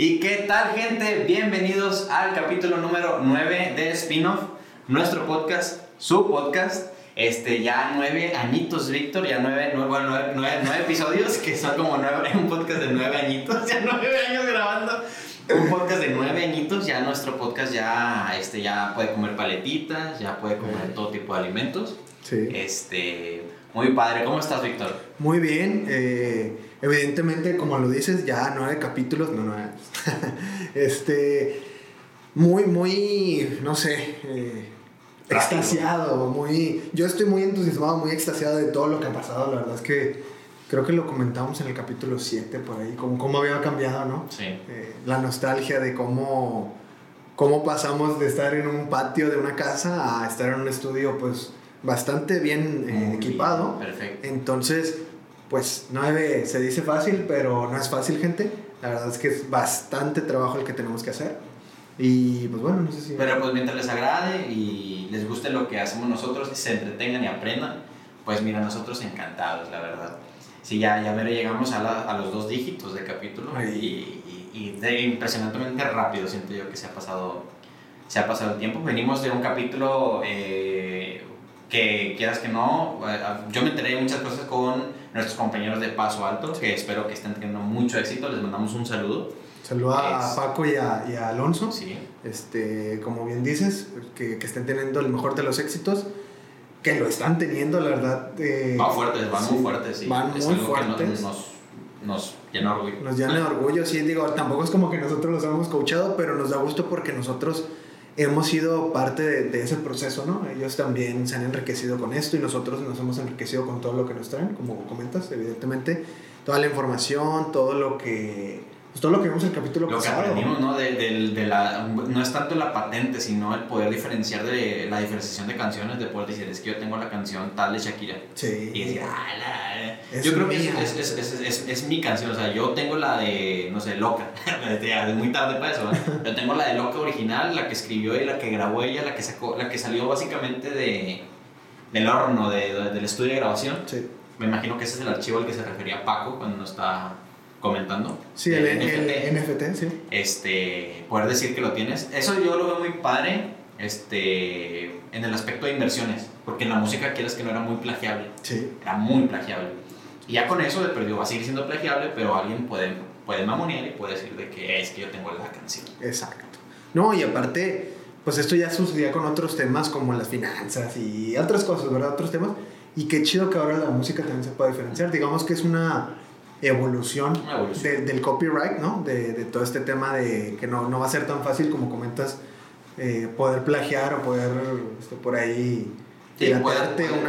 ¿Y qué tal, gente? Bienvenidos al capítulo número 9 de Spin-off, nuestro podcast, su podcast. Este, ya nueve añitos, Víctor, ya nueve, nueve, nueve, nueve, nueve episodios, que son como nueve, un podcast de nueve añitos, ya nueve años grabando. Un podcast de nueve añitos, ya nuestro podcast ya, este, ya puede comer paletitas, ya puede comer todo tipo de alimentos. Sí. Este, muy padre. ¿Cómo estás, Víctor? Muy bien. eh, evidentemente, como lo dices, ya nueve capítulos, no nueve. este, muy, muy, no sé, eh, extasiado, muy. Yo estoy muy entusiasmado, muy extasiado de todo lo que ha pasado. La verdad es que creo que lo comentamos en el capítulo 7 por ahí, cómo, cómo había cambiado, ¿no? Sí. Eh, la nostalgia de cómo, cómo pasamos de estar en un patio de una casa a estar en un estudio, pues bastante bien eh, equipado. Perfecto. Entonces, pues 9 se dice fácil, pero no es fácil, gente. La verdad es que es bastante trabajo el que tenemos que hacer. Y pues bueno, no sé si... Pero pues mientras les agrade y les guste lo que hacemos nosotros y se entretengan y aprendan, pues mira, nosotros encantados, la verdad. Sí, ya, ya veré, llegamos a, la- a los dos dígitos de capítulo y, y, y de impresionantemente rápido siento yo que se ha pasado, se ha pasado el tiempo. Venimos de un capítulo eh, que quieras que no, eh, yo me enteré de muchas cosas con nuestros compañeros de Paso Alto, que espero que estén teniendo mucho éxito, les mandamos un saludo. Saluda a Paco y a, y a Alonso. Sí, Este, como bien dices, que, que estén teniendo el mejor de los éxitos. Que lo están teniendo, la verdad. eh, Van fuertes, van sí, muy fuertes, sí. Van es muy algo que fuertes. nos, nos, nos llena de orgullo. Nos llena de orgullo, sí, digo, tampoco es como que nosotros los hemos coachado, pero nos da gusto porque nosotros hemos sido parte de, ese proceso, ¿no? Ellos también se han enriquecido con esto y nosotros nos hemos enriquecido con todo lo que nos traen, como comentas, evidentemente, toda la información, todo lo que, pues todo lo que vimos en el capítulo Lo que pasado. aprendimos, ¿no? De, del- de la, no es tanto la patente, sino el poder diferenciar de la diferenciación de canciones, de poder decir, es que yo tengo la canción tal de Shakira. Sí. Y decir, ah, la- Es yo creo que es, es, es, es, es mi canción, o sea, yo tengo la de, no sé, Loca, es muy tarde para eso, ¿no? yo tengo la de Loca original, la que escribió y la que grabó ella, la que, sacó, la que salió básicamente de, del horno, de, de- del estudio de grabación. Sí, Me imagino que ese es el archivo al que se refería Paco cuando está comentando. sí el, el NFT. NFT, sí. Este, poder decir que lo tienes. Eso yo lo veo muy padre este, en el aspecto de inversiones. Porque en la música quieres que no era muy plagiable. Sí, Era muy plagiable. Y ya con eso de perdió va a seguir siendo plagiable, pero alguien puede, puede mamonear y puede decir de que es que yo tengo la canción. exacto. No, y aparte, pues esto ya sucedía con otros temas como las finanzas y otras cosas, ¿verdad? Otros temas. Y qué chido que ahora la música también se puede diferenciar. Digamos que es una evolución, Una evolución. de- del copyright, ¿no? De, de todo este tema de que no, no va a ser tan fácil como comentas eh, poder plagiar o poder este, por ahí Sí, una puedes-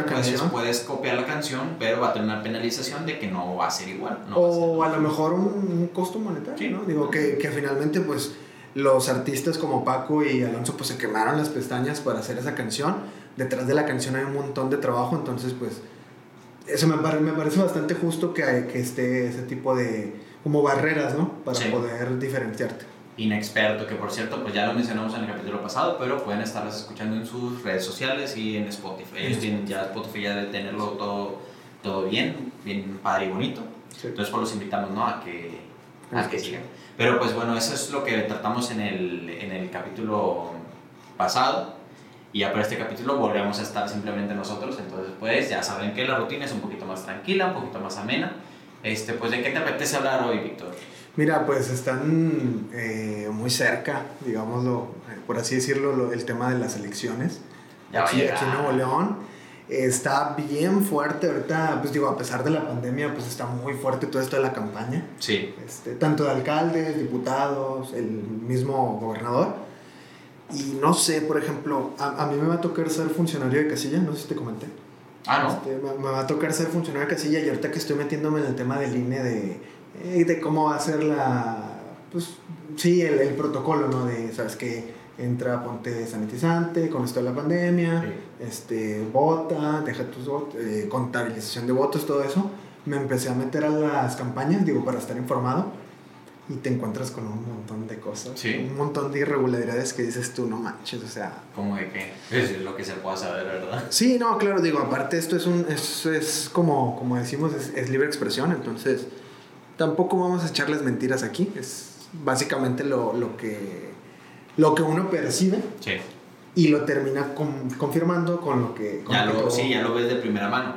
canción. puedes copiar la canción, pero va a tener una penalización de que no va a ser igual. no o a lo mejor un, un costo monetario, Sí. ¿no? Digo que, que finalmente pues los artistas como Paco y Alonso pues se quemaron las pestañas para hacer esa canción. Detrás de la canción hay un montón de trabajo, entonces pues eso me, pare- me parece bastante justo que, hay- que esté ese tipo de como barreras, ¿no? Para Sí. poder diferenciarte. inexperto, que por cierto, pues ya lo mencionamos en el capítulo pasado, pero pueden estarlas escuchando en sus redes sociales y en Spotify. Ellos Sí. tienen ya Spotify ya de tenerlo todo, todo bien, bien padre y bonito. Entonces pues los invitamos ¿no? a que, a que sigan. Pero pues bueno, eso es lo que tratamos en el, en el capítulo pasado. Y ya para este capítulo volvemos a estar simplemente nosotros. Entonces pues ya saben que la rutina es un poquito más tranquila, un poquito más amena. Este, pues ¿de qué te apetece hablar hoy, Víctor? Mira, pues están eh, muy cerca, digámoslo, eh, por así decirlo, lo- el tema de las elecciones. Ya aquí, aquí en Nuevo León. Está bien fuerte ahorita, pues digo, a pesar de la pandemia, pues está muy fuerte todo esto de la campaña. Sí. Este, tanto de alcaldes, diputados, el mismo gobernador. Y no sé, por ejemplo, a, a mí me va a tocar ser funcionario de casilla, no sé si te comenté. Ah, ¿no? Este, me, me va a tocar ser funcionario de casilla y ahorita que estoy metiéndome en el tema del INE de, eh, de cómo va a ser la, pues sí, el, el protocolo, ¿no? De, ¿sabes qué? Entra, ponte sanitizante con esto de la pandemia, este, vota, deja tus votos, eh, contabilización de votos, todo eso. Me empecé a meter a las campañas, digo, para estar informado. Y te encuentras con un montón de cosas, Sí. un montón de irregularidades que dices tú, no manches, o sea, Como de que es lo que se pueda saber, ¿verdad? Sí, no, claro, digo, aparte esto es un, es, es como, como decimos, es, es libre expresión, entonces tampoco vamos a echarles mentiras aquí, es básicamente lo, lo que, lo que uno percibe Sí. y lo termina con- confirmando con lo que... con Ya lo que sí, ya lo ves de primera mano.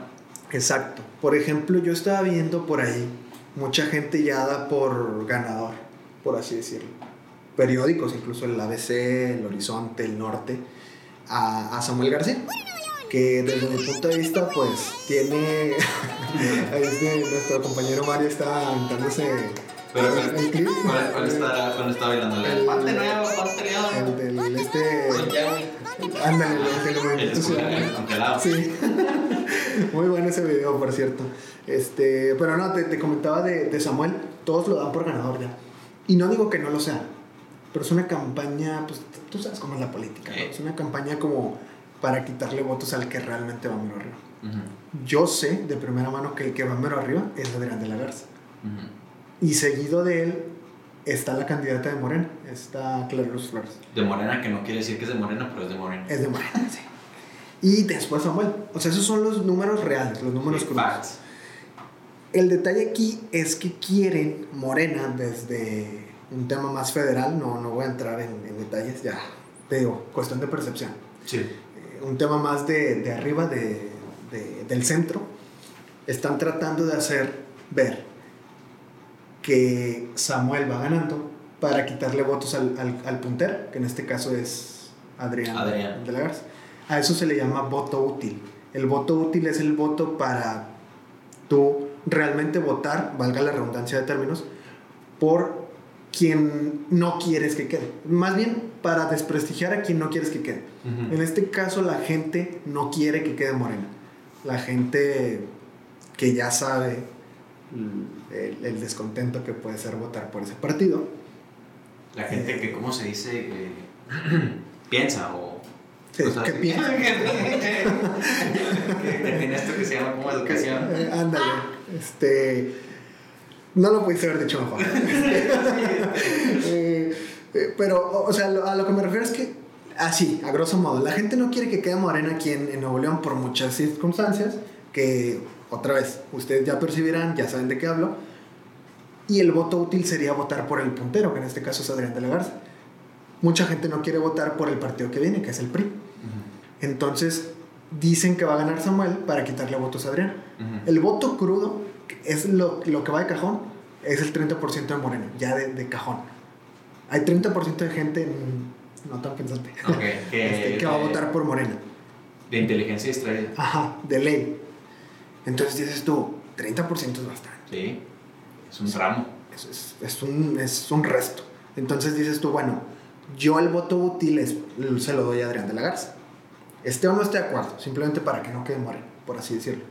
Exacto. Por ejemplo, yo estaba viendo por ahí mucha gente ya da por ganador, por así decirlo. Periódicos, incluso el ABC, el Horizonte, el Norte, a, a Samuel García, que desde mi punto de vista, pues tiene. ahí este, nuestro compañero Mario está aventándose Pero, clip. ¿Cuál, cuál está, cuál está bailando? El- El ponte nuevo, ponte león. El del este. Ándale, el del movimiento. Sí. Muy bueno ese video, por cierto. Este, pero no, te, te comentaba de, de Samuel, todos lo dan por ganador ya. Y no digo que no lo sea, pero es una campaña, pues tú sabes cómo es la política, ¿no? Es una campaña como para quitarle votos al que realmente va mero arriba. Ujú, Yo sé de primera mano que el que va mero arriba es Adrián de la Garza. ujú. Y seguido de él está la candidata de Morena, está Clara Luz Flores. De morena, que no quiere decir que es de morena, pero es de morena. Es de Morena, sí. Y después Samuel. O sea, esos son los números reales, los números facts. El detalle aquí es que quieren Morena desde un tema más federal, no, no voy a entrar en, en detalles, ya te digo, cuestión de percepción. Sí. Eh, un tema más de, de arriba, de, de- del centro, están tratando de hacer ver que Samuel va ganando para quitarle votos al, al, al puntero, que en este caso es Adrián, Adrián. de la Garza. A eso se le llama voto útil. El voto útil es el voto para tú realmente votar, valga la redundancia de términos, por quien no quieres que quede. Más bien para desprestigiar a quien no quieres que quede. En este caso la gente no quiere que quede Morena. La gente que ya sabe el, el descontento que puede ser votar por ese partido. La gente que, ¿cómo se dice? Eh, piensa o... O sea, ¿qué piensa? que, tiene esto que se llama como educación. Eh, ándale. Este, no lo pudiste haber dicho mejor. Eh, eh, pero, o sea, a lo que me refiero es que, así, a grosso modo, la gente no quiere que quede Morena aquí en, en Nuevo León por muchas circunstancias, que, otra vez, ustedes ya percibirán, ya saben de qué hablo, y el voto útil sería votar por el puntero, que en este caso es Adrián de la Garza. Mucha gente no quiere votar por el partido que viene, que es el PRI. Entonces, dicen que va a ganar Samuel para quitarle votos a Adrián. El voto crudo que es lo, lo que va de cajón, es el 30% de Morena, ya de, de cajón. Hay 30% de gente mm, no tan pensante Ok, que, este, que va a votar por Morena. De inteligencia distraída. Ajá, de ley. Entonces dices tú, 30% es bastante. Sí. Es un ramo. Es, es- es un, es un resto. Entonces dices tú, bueno, yo el voto útil es- se lo doy a Adrián de la Garza. Esté o no esté de acuerdo, simplemente para que no quede Morena, por así decirlo.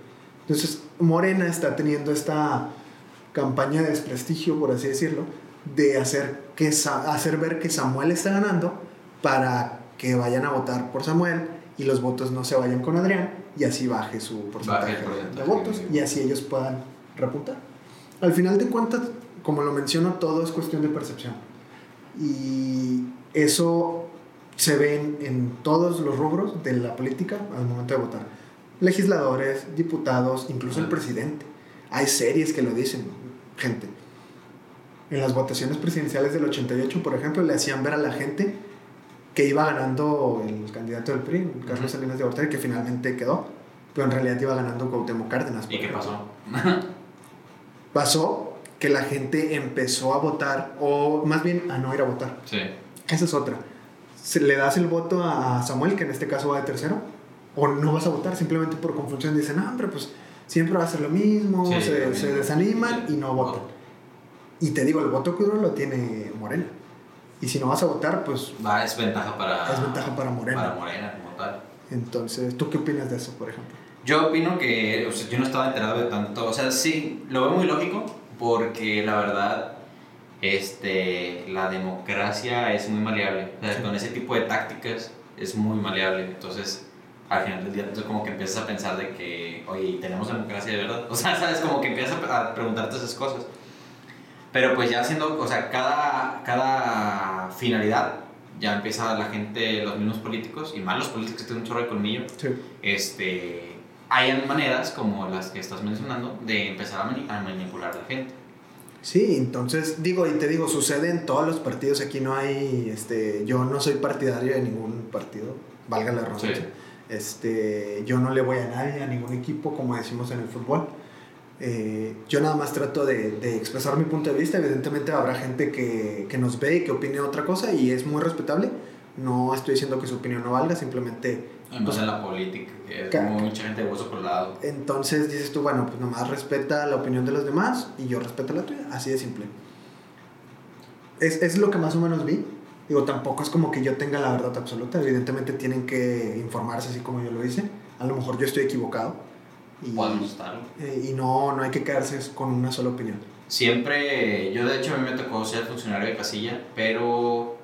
Entonces, Morena está teniendo esta campaña de desprestigio, por así decirlo, de hacer, que, hacer ver que Samuel está ganando para que vayan a votar por Samuel y los votos no se vayan con Adrián y así baje su porcentaje, el de- votos y así ellos puedan repuntar. Al final de cuentas, como lo menciono, todo es cuestión de percepción. Y eso se ve en, en todos los rubros de la política al momento de votar. Legisladores, diputados, incluso el presidente. Hay series que lo dicen, gente. En las votaciones presidenciales del 88, por ejemplo, le hacían ver a la gente que iba ganando el candidato del PRI, Carlos. Salinas de Gortari, que finalmente quedó, pero en realidad iba ganando Cuauhtémoc Cárdenas. ¿Y qué pasó? Pasó que la gente empezó a votar, o más bien a no ir a votar. Sí. Esa es otra. Le das el voto a Samuel, que en este caso va de tercero, o no vas a votar simplemente por confusión. Dicen, no, hombre, pues siempre va a ser lo mismo, Sí, se, desaniman y no votan. Y te digo, el voto crudo lo tiene Morena. Y si no vas a votar, pues Va, es ventaja para... Es ventaja para Morena. Para Morena, como tal. entonces, ¿tú qué opinas de eso, por ejemplo? Yo opino que, o sea, yo no estaba enterado de tanto, o sea, sí, lo veo muy lógico, porque la verdad, este, la democracia es muy maleable, o sea, Sí. con ese tipo de tácticas es muy maleable, entonces, al final del día, entonces como que empiezas a pensar de que, oye, ¿tenemos democracia de verdad? O sea, sabes, como que empiezas a preguntarte esas cosas. Pero pues ya haciendo, o sea, cada, cada finalidad, ya empieza la gente, los mismos políticos, y más los políticos que tienen un chorro de colmillo, Sí. este, hay maneras como las que estás mencionando de empezar a, mani- a manipular a la gente. Sí, entonces digo, y te digo, sucede en todos los partidos, aquí no hay, este, yo no soy partidario de ningún partido, valga la redundancia. Sí. Este, yo no le voy a nadie, a ningún equipo, como decimos en el fútbol. Eh, yo nada más trato de, de expresar mi punto de vista. Evidentemente habrá gente que, que nos ve y que opine otra cosa y es muy respetable. No estoy diciendo que su opinión no valga, simplemente... Pues en la política, que es como mucha gente de hueso colado. Entonces dices tú, bueno, pues nomás respeta la opinión de los demás y yo respeto la tuya. Así de simple. Es, es lo que más o menos vi. Digo, tampoco es como que yo tenga la verdad absoluta. Evidentemente tienen que informarse así como yo lo hice. A lo mejor yo estoy equivocado. Y, eh, y no, no hay que quedarse con una sola opinión. Siempre, yo de hecho a mí me tocó ser funcionario de casilla, pero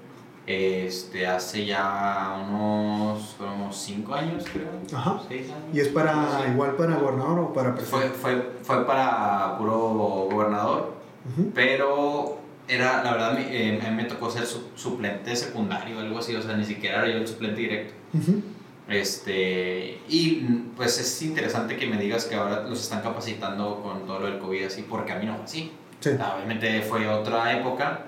este, hace ya unos, unos cinco años creo. Ajá. seis años. ¿Y es para Sí. igual para gobernador o para Fue, presidente? fue, fue para puro gobernador, pero era, la verdad, eh, me tocó ser su- suplente secundario o algo así, o sea, ni siquiera era yo el suplente directo. Este, y pues es interesante que me digas que ahora los están capacitando con todo lo del COVID así, porque a mí no fue así. Sí. Obviamente fue otra época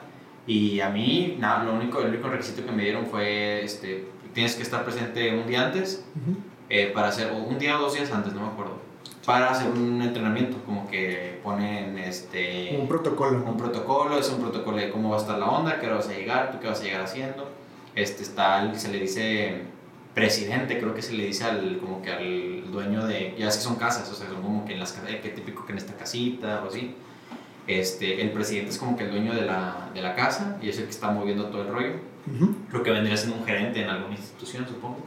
y a mí nada, lo único, el único requisito que me dieron fue, este, tienes que estar presente un día antes Ujú. eh, para hacer, o un día o dos días antes, no me acuerdo, para hacer un entrenamiento, como que ponen este, Un protocolo. un protocolo, es un protocolo de cómo va a estar la onda, qué hora vas a llegar, tú qué vas a llegar haciendo. Este está, se le dice presidente, creo que se le dice al, como que al dueño de, ya es que son casas, o sea, son como que en las casas, que típico que en esta casita o así. Este, el presidente es como que el dueño de la, de la casa y es el que está moviendo todo el rollo. Ujú. Lo que vendría siendo un gerente en alguna institución, supongo.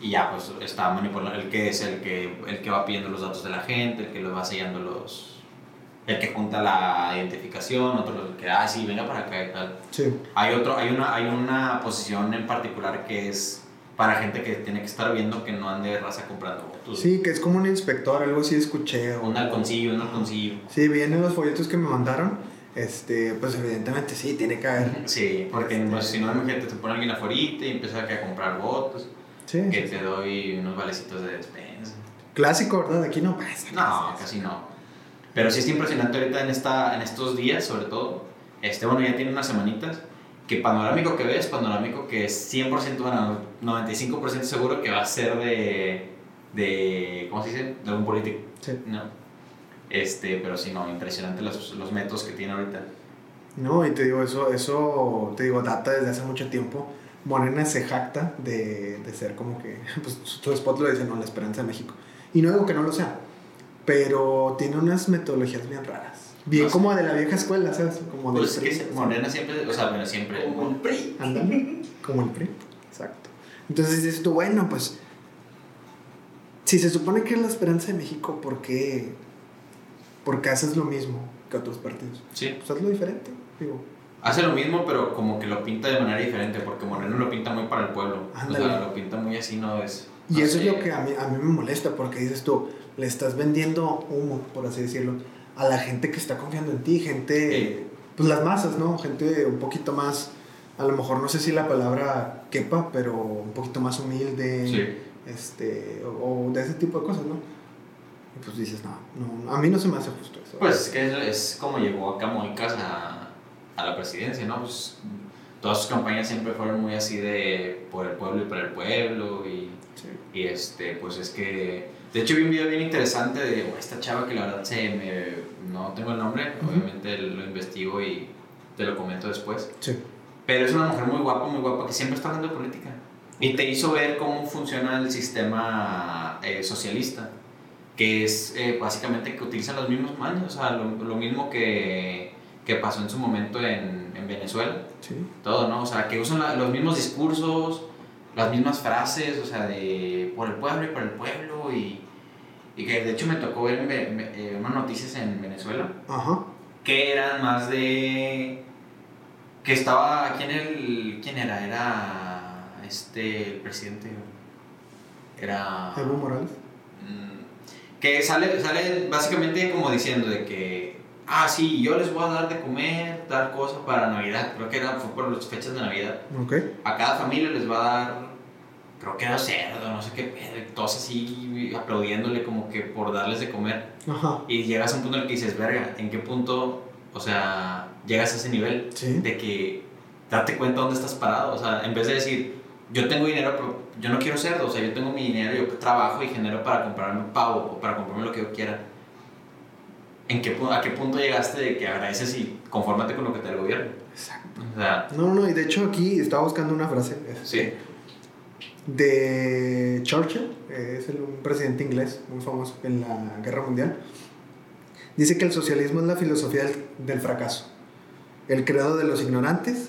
Y ya, pues está manipulando, el que es el que, el que va pidiendo los datos de la gente, el que los va sellando los. El que junta la identificación, otro el que, ah, sí, venga para acá y tal. Sí. Hay, otro, hay, una, hay una posición en particular que es para gente que tiene que estar viendo que no ande raza comprando votos. Sí, que es como un inspector, algo así escuché. o- Un halconcillo, un halconcillo. Sí, vienen los folletos que me mandaron. Este, pues evidentemente sí, tiene que haber. Sí, porque Este- pues, si no, imagínate, te pone alguien afuera y empieza a comprar votos. Sí. Que te doy unos valecitos de despensa. Clásico, ¿verdad? Aquí no pasa. No, casi no. Pero sí está impresionante ahorita en, esta, en estos días, sobre todo. Este, bueno, ya tiene unas semanitas. Que panorámico que ves, panorámico que es 100%, bueno, 95% seguro que va a ser de, de. ¿Cómo se dice? De algún político. Sí. ¿No? Este, pero sí, no, impresionante los, los métodos que tiene ahorita. No, y te digo, eso, eso, te digo, data desde hace mucho tiempo. Morena se jacta de, de ser como que, pues su spot lo dice, no, la esperanza de México. Y no digo que no lo sea, pero tiene unas metodologías bien raras. Bien No sé. como de la vieja escuela, ¿sabes? Como del Pues es PRI, que ¿sabes? Morena siempre, o sea, bueno, siempre. Como el PRI. Ándale, como el PRI. Exacto. Entonces dices tú, bueno, pues, si se supone que es la esperanza de México, ¿por qué, por qué haces lo mismo que otros partidos? Sí. Pues hazlo diferente, digo. Hace lo mismo, pero como que lo pinta de manera diferente, porque Moreno lo pinta muy para el pueblo. O Ándale. sea, lo pinta muy así, no es. Y no eso sé. es lo que a mí, a mí me molesta, porque dices tú, le estás vendiendo humo, por así decirlo, a la gente que está confiando en ti, gente, Sí. pues las masas, ¿no? Gente un poquito más, a lo mejor no sé si la palabra quepa, pero un poquito más humilde, Sí. este, o, o de ese tipo de cosas, ¿no? Y pues dices, no, no, a mí no se me hace justo eso. Pues es que es, es como llegó acá Moicas a, a la presidencia, ¿no? Pues todas sus campañas siempre fueron muy así de por el pueblo y para el pueblo y, Sí. y este, pues es que... De hecho vi un video bien interesante de oh, esta chava que la verdad se me... No tengo el nombre, Ujú. obviamente lo investigo y te lo comento después. Sí. Pero es una mujer muy guapa, muy guapa, que siempre está hablando de política. Y te hizo ver cómo funciona el sistema eh, socialista, que es eh, básicamente que utilizan los mismos manos, o sea, lo, lo mismo que, que pasó en su momento en, en Venezuela, Sí. todo, ¿no? O sea, que usan la- los mismos discursos, las mismas frases, o sea, de por el pueblo y para el pueblo, y, y que de hecho me tocó ver eh, unas noticias en Venezuela Ajá. que eran más de que estaba quién el quién era era este el presidente era Evo Morales. mm, que sale sale básicamente como diciendo de que ah sí yo les voy a dar de comer tal cosa para navidad creo que era fue por las fechas de navidad Ok. a cada familia les va a dar creo que era cerdo no sé qué pedo, y todos así aplaudiéndole como que por darles de comer Ajá. y llegas a un punto en el que dices, verga, ¿en qué punto o sea, llegas a ese nivel Sí. de que date cuenta dónde estás parado. O sea, en vez de decir, yo tengo dinero, pero yo no quiero cerdo. O sea, yo tengo mi dinero, yo trabajo y genero para comprarme pavo o para comprarme lo que yo quiera. ¿En qué, ¿A qué punto llegaste de que agradeces y confórmate con lo que te da el gobierno? Exacto. O sea, No, no, y de hecho aquí estaba buscando una frase. este, sí. De Churchill, eh, es un presidente inglés muy famoso en la Guerra Mundial. Dice que el socialismo es la filosofía del, del fracaso, el credo de los ignorantes,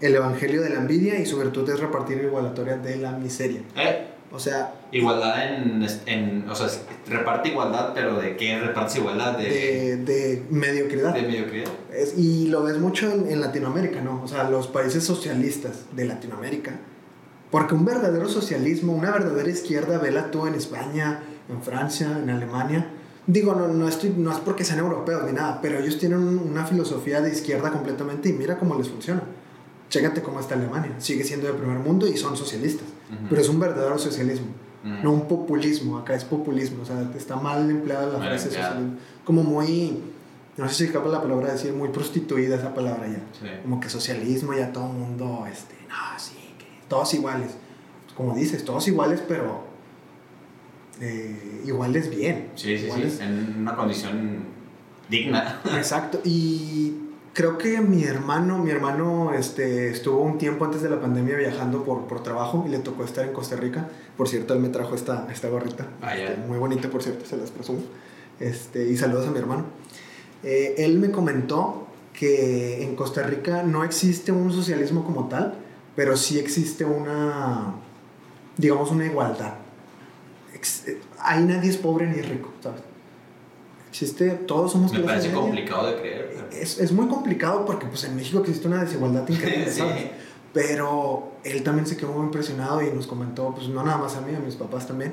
el evangelio de la envidia y su virtud es repartir igualatoria de la miseria. Eh, O sea, igualdad en, en. O sea, reparte igualdad, pero ¿de qué repartes igualdad? De, de, de mediocridad. de mediocridad. Es- y lo ves mucho en, en Latinoamérica, ¿no? O sea, los países socialistas de Latinoamérica. Porque un verdadero socialismo, una verdadera izquierda, vela tú en España, en Francia, en Alemania. Digo, no, no, estoy, no es porque sean europeos ni nada, pero ellos tienen un- una filosofía de izquierda completamente y mira cómo les funciona. Chécate cómo está Alemania. Sigue siendo de primer mundo y son socialistas. Ujú. Pero es un verdadero socialismo, Mm. no un populismo. Acá es populismo, o sea, está mal empleada la Mal frase socialismo. Como muy, no sé si escapa la palabra decir, muy prostituida esa palabra ya. Sí. Como que socialismo ya todo el mundo, este, no, sí, todos iguales. Pues como dices, todos iguales, pero eh, iguales bien. Sí, sí, iguales- sí. En una condición digna. Exacto. Y creo que mi hermano, mi hermano este, estuvo un tiempo antes de la pandemia viajando por, por trabajo y le tocó estar en Costa Rica. Por cierto, él me trajo esta, esta gorrita. Ah, este, muy bonita, por cierto, se las presumo. Este, y saludos a mi hermano. Eh, él me comentó que en Costa Rica no existe un socialismo como tal, pero sí existe una, digamos, una igualdad. Ex- ahí nadie es pobre ni rico, ¿sabes? Existe, todos somos Me parece media. complicado de creer. Es, es muy complicado porque pues en México existe una desigualdad increíble, Sí. ¿sabes? Pero él también se quedó muy impresionado y nos comentó, pues no nada más a mí, a mis papás también.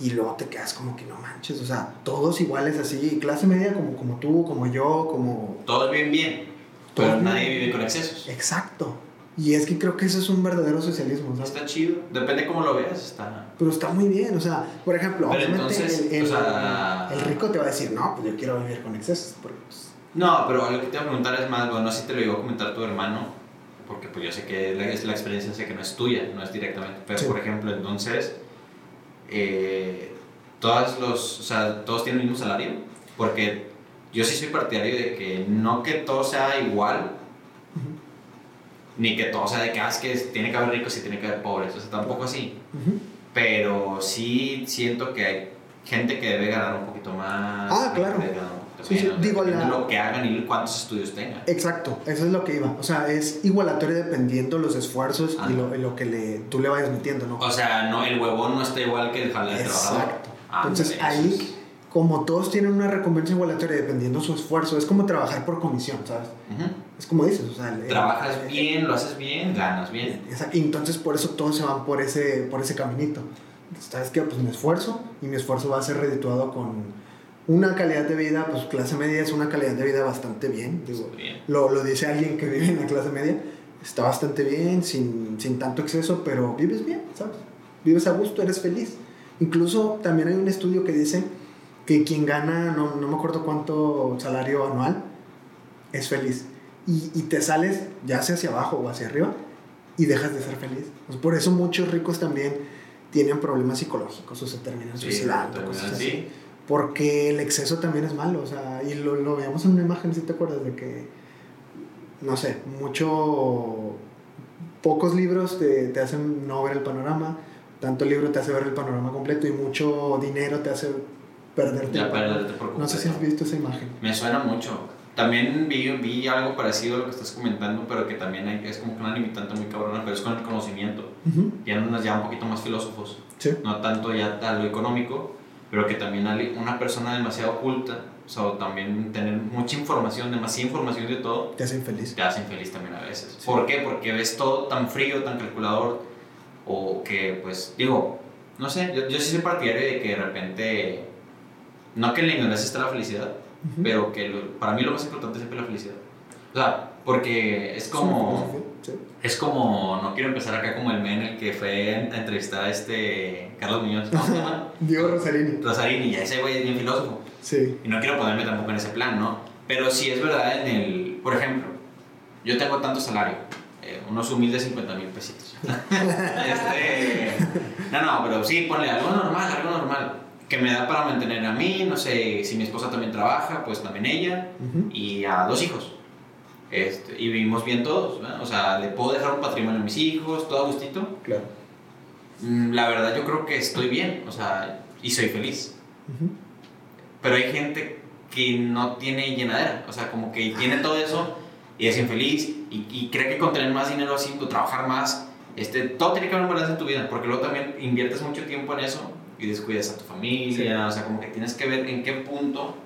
Y luego te quedas como que no manches, o sea, todos iguales así, clase media como, como tú, como yo, como... Todos viven bien, Todos pero nadie bien. vive con excesos. Exacto. Y es que creo que eso es un verdadero socialismo, ¿sabes? Está chido. Depende cómo lo veas. Está. Pero está muy bien, o sea, por ejemplo, Pero obviamente entonces, el, el- o sea- el rico te va a decir, no, pues yo quiero vivir con excesos, porque pues... No, pero lo que te iba a preguntar es más, bueno, no sé si te lo iba a comentar tu hermano, porque pues yo sé que la, es la experiencia, sé que no es tuya, no es directamente. Pero Sí. por ejemplo, entonces, eh, todos los, o sea, todos tienen el mismo salario, porque yo sí soy partidario de que no que todo sea igual, ni que todo sea de que, ah, es que tiene que haber ricos y tiene que haber pobres, o sea, tampoco así. Ujú. Pero sí siento que hay gente que debe ganar un poquito más. Ah, claro. que debe ganar un poquito Sí, sí, digo, la- de lo que hagan y cuántos estudios tengan. Exacto, eso es lo que iba. O sea, es igualatorio dependiendo los esfuerzos Ah. y lo, y lo que le, tú le vayas metiendo, ¿no? O sea, no, el huevón no está igual que el jale trabajador. Exacto. Ah, Entonces ahí, como todos tienen una recompensa igualatoria dependiendo su esfuerzo, es como trabajar por comisión, ¿sabes? Ujú. Es como dices, o sea... el- Trabajas el- bien, lo haces bien, ganas bien. Y entonces por eso todos se van por ese, por ese caminito. ¿Sabes qué? Pues me esfuerzo y mi esfuerzo va a ser redituado con una calidad de vida, pues clase media es una calidad de vida bastante bien. Digo, Bien. lo, lo dice alguien que vive en la clase media, está bastante bien, sin, sin tanto exceso, pero vives bien, ¿sabes? Vives a gusto, eres feliz. Incluso también hay un estudio que dice que quien gana, no, no me acuerdo cuánto salario anual, es feliz. Y, y te sales ya sea hacia abajo o hacia arriba y dejas de ser feliz. Pues por eso muchos ricos también tienen problemas psicológicos o se terminan Sí, suicidando, terminan cosas así. así. Porque el exceso también es malo, o sea, y lo, lo veíamos en una imagen, si te acuerdas de que, no sé, mucho, pocos libros te, te hacen no ver el panorama, tanto libro te hace ver el panorama completo y mucho dinero te hace perderte. Ya perderte por No sé si has visto esa imagen. Me suena mucho. También vi, vi algo parecido a lo que estás comentando, pero que también hay- es como que una limitante muy cabrona, pero es con el conocimiento. Ujú, Ya nos ya un poquito más filósofos. Sí. no tanto ya a lo económico, pero que también una persona demasiado oculta, o sea, también tener mucha información, demasiada información de todo, Te hacen feliz. te hace infeliz también a veces. Sí. ¿Por qué? Porque ves todo tan frío, tan calculador, o que, pues, digo, no sé, yo, yo sí soy partidario de que de repente, no que en la ignorancia está la felicidad, pero que lo- para mí lo más importante es siempre la felicidad. O sea, porque es como... sí. Es como, no quiero empezar acá como el men el que fue a entrevistar a este Carlos Muñoz, ¿cómo se llama? Diego Rosarini. Rosarini, ya ese güey es bien filósofo. Sí. Y no quiero ponerme tampoco en ese plan, ¿no? Pero sí es verdad en el, por ejemplo, yo tengo tanto salario, eh, unos humildes 50 mil pesitos. este, no, no, pero sí, ponle algo normal, algo normal. Que me da para mantener a mí, no sé, si mi esposa también trabaja, pues también ella, y a dos hijos. Este, y vivimos bien todos, ¿verdad? O sea, le puedo dejar un patrimonio a mis hijos, todo a gustito. Claro. Mm, La verdad yo creo que estoy bien, o sea, y soy feliz. Pero hay gente que no tiene llenadera, o sea, como que tiene todo eso y es infeliz y, y cree que con tener más dinero así, trabajar más, este, todo tiene que haber un balance en tu vida, porque luego también inviertes mucho tiempo en eso y descuidas a tu familia, o sea, como que tienes que ver en qué punto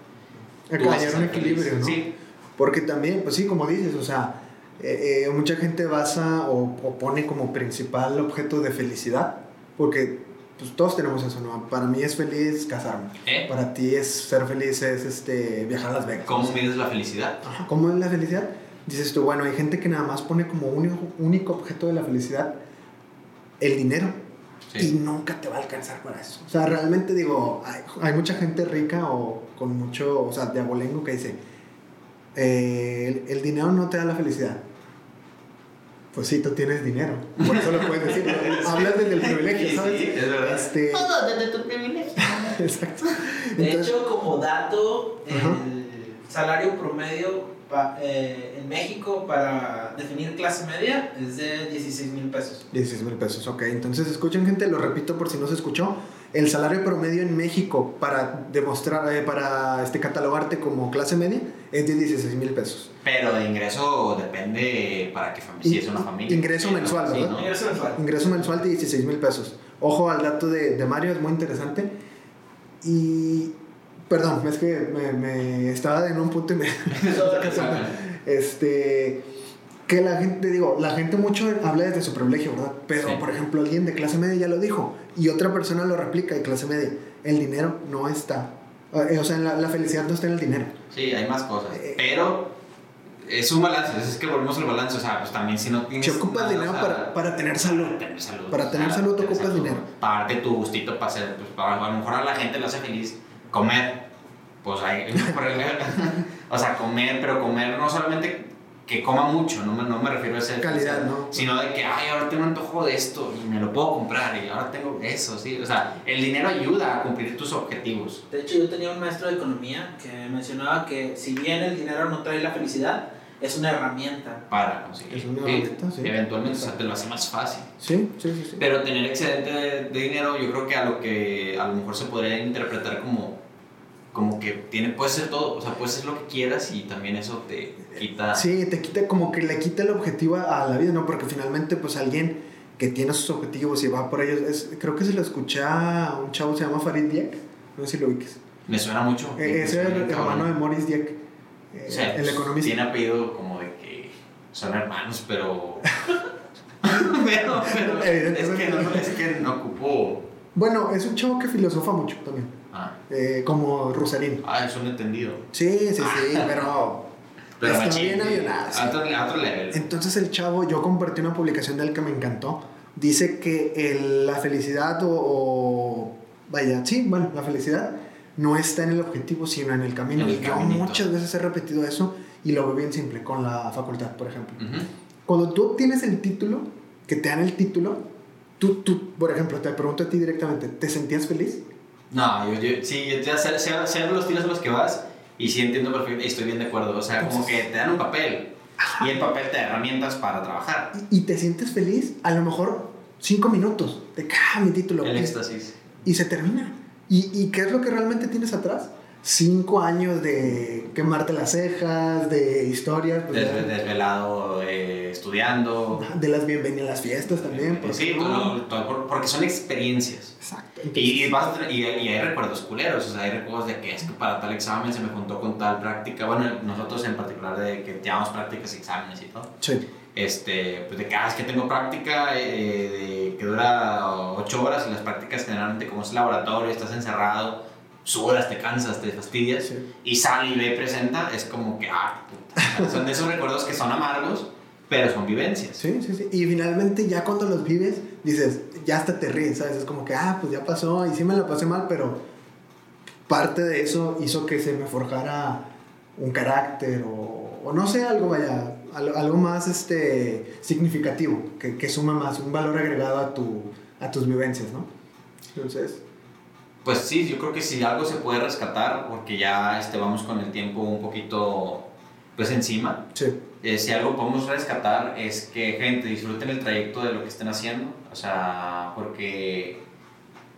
Hay tú que vas a hallar un ser feliz. equilibrio, ¿no? Sí, Porque también, pues sí, como dices, o sea, eh, eh, mucha gente basa o, o pone como principal objeto de felicidad, porque pues todos tenemos eso, ¿no? Para mí es feliz casarme, ¿eh? para ti es ser feliz es este, viajar a Las Vegas. ¿Cómo mides la felicidad? Ajá, ¿Cómo es la felicidad? Dices tú, bueno, hay gente que nada más pone como único, único objeto de la felicidad el dinero y nunca te va a alcanzar para eso. O sea, realmente digo, hay, hay mucha gente rica o con mucho, o sea, de abolengo que dice, eh, el, el dinero no te da la felicidad. Pues sí, tú tienes dinero. Por eso lo puedes decir. Hablas desde el privilegio, Sí, ¿sabes? sí, es verdad. Este, Todo desde tu privilegio. exacto. De hecho, como dato, el salario promedio pa- eh, en México para definir clase media es de 16 mil pesos. 16 mil pesos, ok. Entonces, escuchen, gente, lo repito por si no se escuchó. El salario promedio en México para demostrar, eh, para este, catalogarte como clase media es de 16 mil pesos. Pero de ingreso depende para qué familia, si es una familia. Ingreso Sí, mensual, sí, ¿verdad? ¿no? Ingreso mensual. Ingreso mensual de 16 mil pesos. Ojo al dato de, de Mario, es muy interesante. Y, perdón, es que me, me estaba en un punto y me... este que la gente digo la gente mucho habla desde su privilegio verdad pero Sí. por ejemplo alguien de clase media ya lo dijo y otra persona lo replica de clase media el dinero no está Eh, o sea la, la felicidad no está en el dinero Sí, hay más cosas. Eh, Pero es un balance, es que volvemos al balance. O sea, pues también si no tienes. si ocupas nada, dinero o sea, para, para tener salud para tener salud. Para tener salud tener ocupas dinero. Pagarte tu gustito para hacer. Pues, para, a lo mejor a la gente le hace feliz comer. Pues hay. o sea, comer, pero comer no solamente que coma mucho, no me, no me refiero a ese. Calidad, ¿no? Sino de que, ay, ahora tengo antojo de esto y me lo puedo comprar y ahora tengo eso, sí. O sea, el dinero ayuda a cumplir tus objetivos. De hecho, yo tenía un maestro de economía que mencionaba que si bien el dinero no trae la felicidad, es una herramienta. Para conseguir. Es una Sí, herramienta, sí. Eventualmente o sea, te lo hace más fácil. sí sí sí, sí. Pero tener excedente de, de dinero, yo creo que a lo que a lo mejor se podría interpretar como, como que tiene, puede ser todo, o sea, puedes hacer lo que quieras y también eso te quita. Sí, te quita como que le quita el objetivo a la vida, ¿no? Porque finalmente, pues alguien que tiene sus objetivos y va por ellos, es, creo que se lo escuché a un chavo, se llama Farid Diak, no sé si lo ubiques. Me suena mucho. Eh, ese es el hermano de Maurice Dieck, eh, O sea, el economista. Tiene apellido como de que son hermanos, pero. pero, pero es que no, es que no ocupo. Bueno, es un chavo que filosofa mucho también, Ah, eh, como Rusarín. ah, es un entendido. Sí, sí, sí, pero... Pero Está bien avionado, sí. Entonces el chavo, yo compartí una publicación de él que me encantó. Dice que el- la felicidad o, o- Vaya, sí, bueno, la felicidad no está en el objetivo, sino en el camino. En el y yo muchas veces he repetido eso y lo veo bien simple con la facultad, por ejemplo. Ujú. Cuando tú obtienes el título, que te dan el título, tú, tú, por ejemplo, te pregunto a ti directamente, ¿te sentías feliz? No, yo, yo sí, yo ya sé, sé, sé los tiros a los que vas y sí entiendo perfectamente, estoy bien de acuerdo. O sea, como que te dan un papel y el papel te da herramientas para trabajar. Y, y te sientes feliz, a lo mejor cinco minutos, de ah, mi título. El éxtasis. y se termina. ¿Y, ¿Y qué es lo que realmente tienes atrás? Cinco años de quemarte las cejas, de historias, pues, desvelado, eh, estudiando. de las bienvenidas a las fiestas también. ¿por Sí, todo- todo porque son experiencias. Exacto. Y, Entonces, vas y, y hay recuerdos culeros, o sea, hay recuerdos de que es que para tal examen se me juntó con tal práctica. Bueno, nosotros en particular de que llevamos prácticas y exámenes y todo. sí. este, pues de que, ah, es que tengo práctica eh, de, que dura 8 horas y las prácticas generalmente como es laboratorio, estás encerrado, sudas, te cansas, te fastidias Sí. y sale y ve y presenta, es como que, ah, puta. son de esos recuerdos que son amargos, pero son vivencias. Sí, sí, sí. Y finalmente ya cuando los vives, dices, ya hasta te ríes, ¿sabes? Es como que, ah, pues ya pasó y sí me la pasé mal, pero parte de eso hizo que se me forjara un carácter o, o no sé, algo vaya, al- algo más este, significativo, que, que suma más, un valor agregado a, tu, a tus vivencias, ¿no? Entonces, Pues sí, yo creo que si algo se puede rescatar, porque ya este, vamos con el tiempo un poquito pues encima, sí, eh, si algo podemos rescatar es que gente disfruten el trayecto de lo que estén haciendo, o sea, porque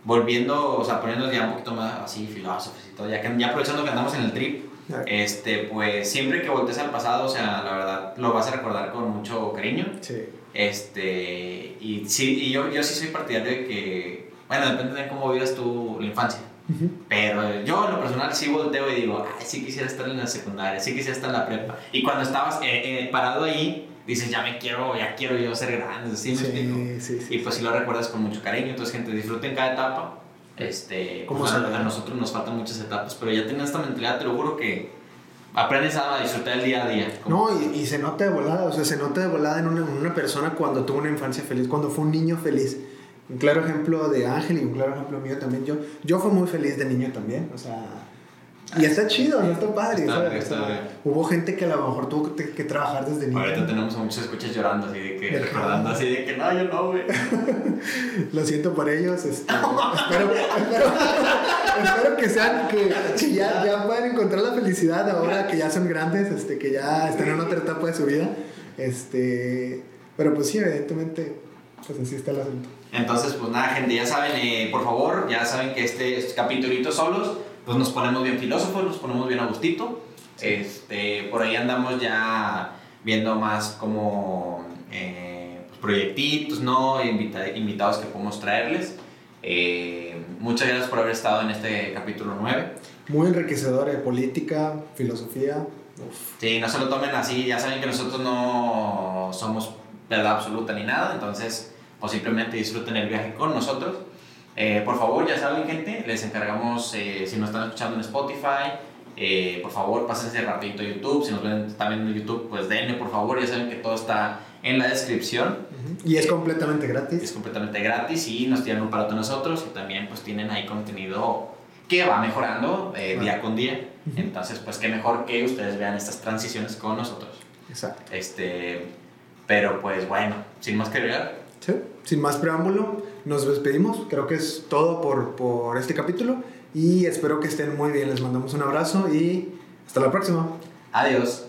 volviendo, o sea, poniéndonos ya un poquito más así filósofos y todo, ya, que, ya aprovechando que andamos en el trip, este, pues siempre que voltees al pasado, o sea, la verdad, lo vas a recordar con mucho cariño. sí, Este, y sí, y yo, yo sí soy partidario de que, bueno, depende de cómo vivas tú la infancia. Ujú. Pero yo en lo personal sí volteo y digo, ay, sí quisiera estar en la secundaria, sí quisiera estar en la prepa. Y cuando estabas eh, eh, parado ahí, dices, ya me quiero, ya quiero yo ser grande, ¿sí me sí, sí, sí. Y pues sí lo recuerdas con mucho cariño, entonces gente, disfruten cada etapa. Este, ¿Cómo pues, a, a nosotros nos faltan muchas etapas, pero ya teniendo esta mentalidad, te lo juro que aprendes a disfrutar el día a día. Como- No, y, y se nota de volada, o sea, se nota de volada en una, en una persona cuando tuvo una infancia feliz, cuando fue un niño feliz. Un claro ejemplo de Ángel y un claro ejemplo mío también. Yo, yo fui muy feliz de niño también, o sea... Y está chido, ¿no? está padre. Está ¿sabes? está. Hubo gente que a lo mejor tuvo que, que trabajar desde niño. Ahorita tenemos a muchos escuchas llorando así de que, recordando así de que no, yo no, güey. Lo siento por ellos. Este, espero, espero, espero que sean, que, que ya, ya puedan encontrar la felicidad ahora que ya son grandes, este, que ya están en otra etapa de su vida. Este, pero pues sí, evidentemente, pues así está el asunto. Entonces, pues nada, gente, ya saben, eh, por favor, ya saben que este, este capitulito solos, pues nos ponemos bien filósofos, nos ponemos bien a gustito. Este, por ahí andamos ya viendo más como eh, pues, proyectitos, ¿no? Invita- invitados que podemos traerles. Eh, muchas gracias por haber estado en este capítulo 9. Muy enriquecedor de política, filosofía. Uf. Sí, no se lo tomen así, ya saben que nosotros no somos verdad absoluta ni nada, entonces pues simplemente disfruten el viaje con nosotros. Eh, por favor, ya saben gente, les encargamos, eh, si nos están escuchando en Spotify, eh, por favor pásense rapidito a YouTube, si nos ven también en YouTube, pues denle por favor, ya saben que todo está en la descripción. Y es completamente es gratis. completamente gratis y nos tiran un parote a nosotros y también pues tienen ahí contenido que va mejorando eh, Claro. día con día, entonces pues qué mejor que ustedes vean estas transiciones con nosotros. Exacto. Este, pero pues bueno, sin más que agregar, Sin más preámbulo, nos despedimos. Creo que es todo por, por este capítulo. Y espero que estén muy bien. Les mandamos un abrazo y hasta la próxima. adiós.